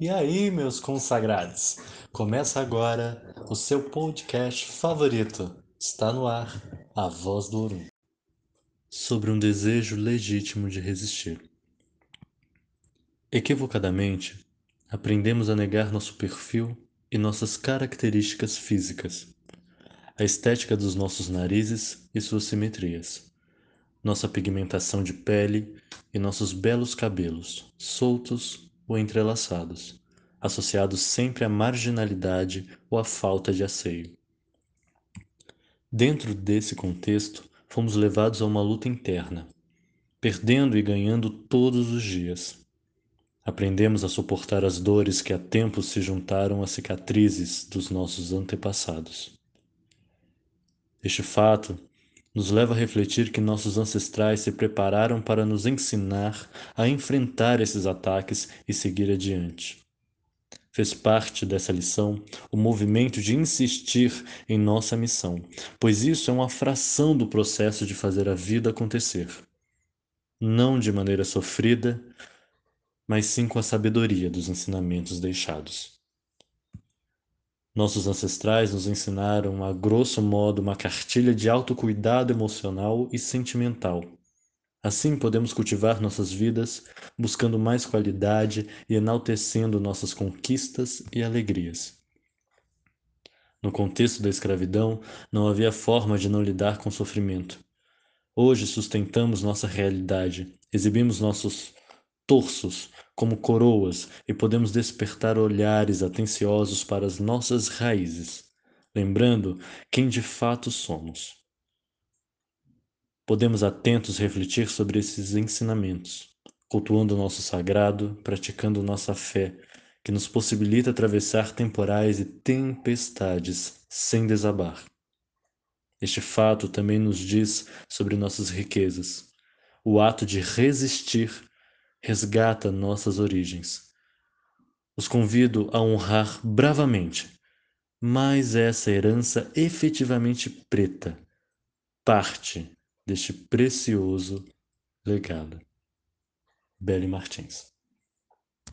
E aí, meus consagrados? Começa agora o seu podcast favorito. Está no ar, A Voz do Orum. Sobre um desejo legítimo de resistir. Equivocadamente, aprendemos a negar nosso perfil e nossas características físicas, a estética dos nossos narizes e suas simetrias, nossa pigmentação de pele e nossos belos cabelos, soltos ou entrelaçados, associados sempre à marginalidade ou à falta de asseio. Dentro desse contexto, fomos levados a uma luta interna, perdendo e ganhando todos os dias. Aprendemos a suportar as dores que há tempos se juntaram às cicatrizes dos nossos antepassados. Este fato nos leva a refletir que nossos ancestrais se prepararam para nos ensinar a enfrentar esses ataques e seguir adiante. Fez parte dessa lição o movimento de insistir em nossa missão, pois isso é uma fração do processo de fazer a vida acontecer. Não de maneira sofrida, mas sim com a sabedoria dos ensinamentos deixados. Nossos ancestrais nos ensinaram, a grosso modo, uma cartilha de autocuidado emocional e sentimental. Assim podemos cultivar nossas vidas, buscando mais qualidade e enaltecendo nossas conquistas e alegrias. No contexto da escravidão, não havia forma de não lidar com o sofrimento. Hoje sustentamos nossa realidade, exibimos nossos torsos como coroas e podemos despertar olhares atenciosos para as nossas raízes, lembrando quem de fato somos. Podemos atentos refletir sobre esses ensinamentos, cultuando o nosso sagrado, praticando nossa fé, que nos possibilita atravessar temporais e tempestades sem desabar. Este fato também nos diz sobre nossas riquezas, o ato de resistir resgata nossas origens. Os convido a honrar bravamente mais essa herança efetivamente preta, parte deste precioso legado. Belle Martins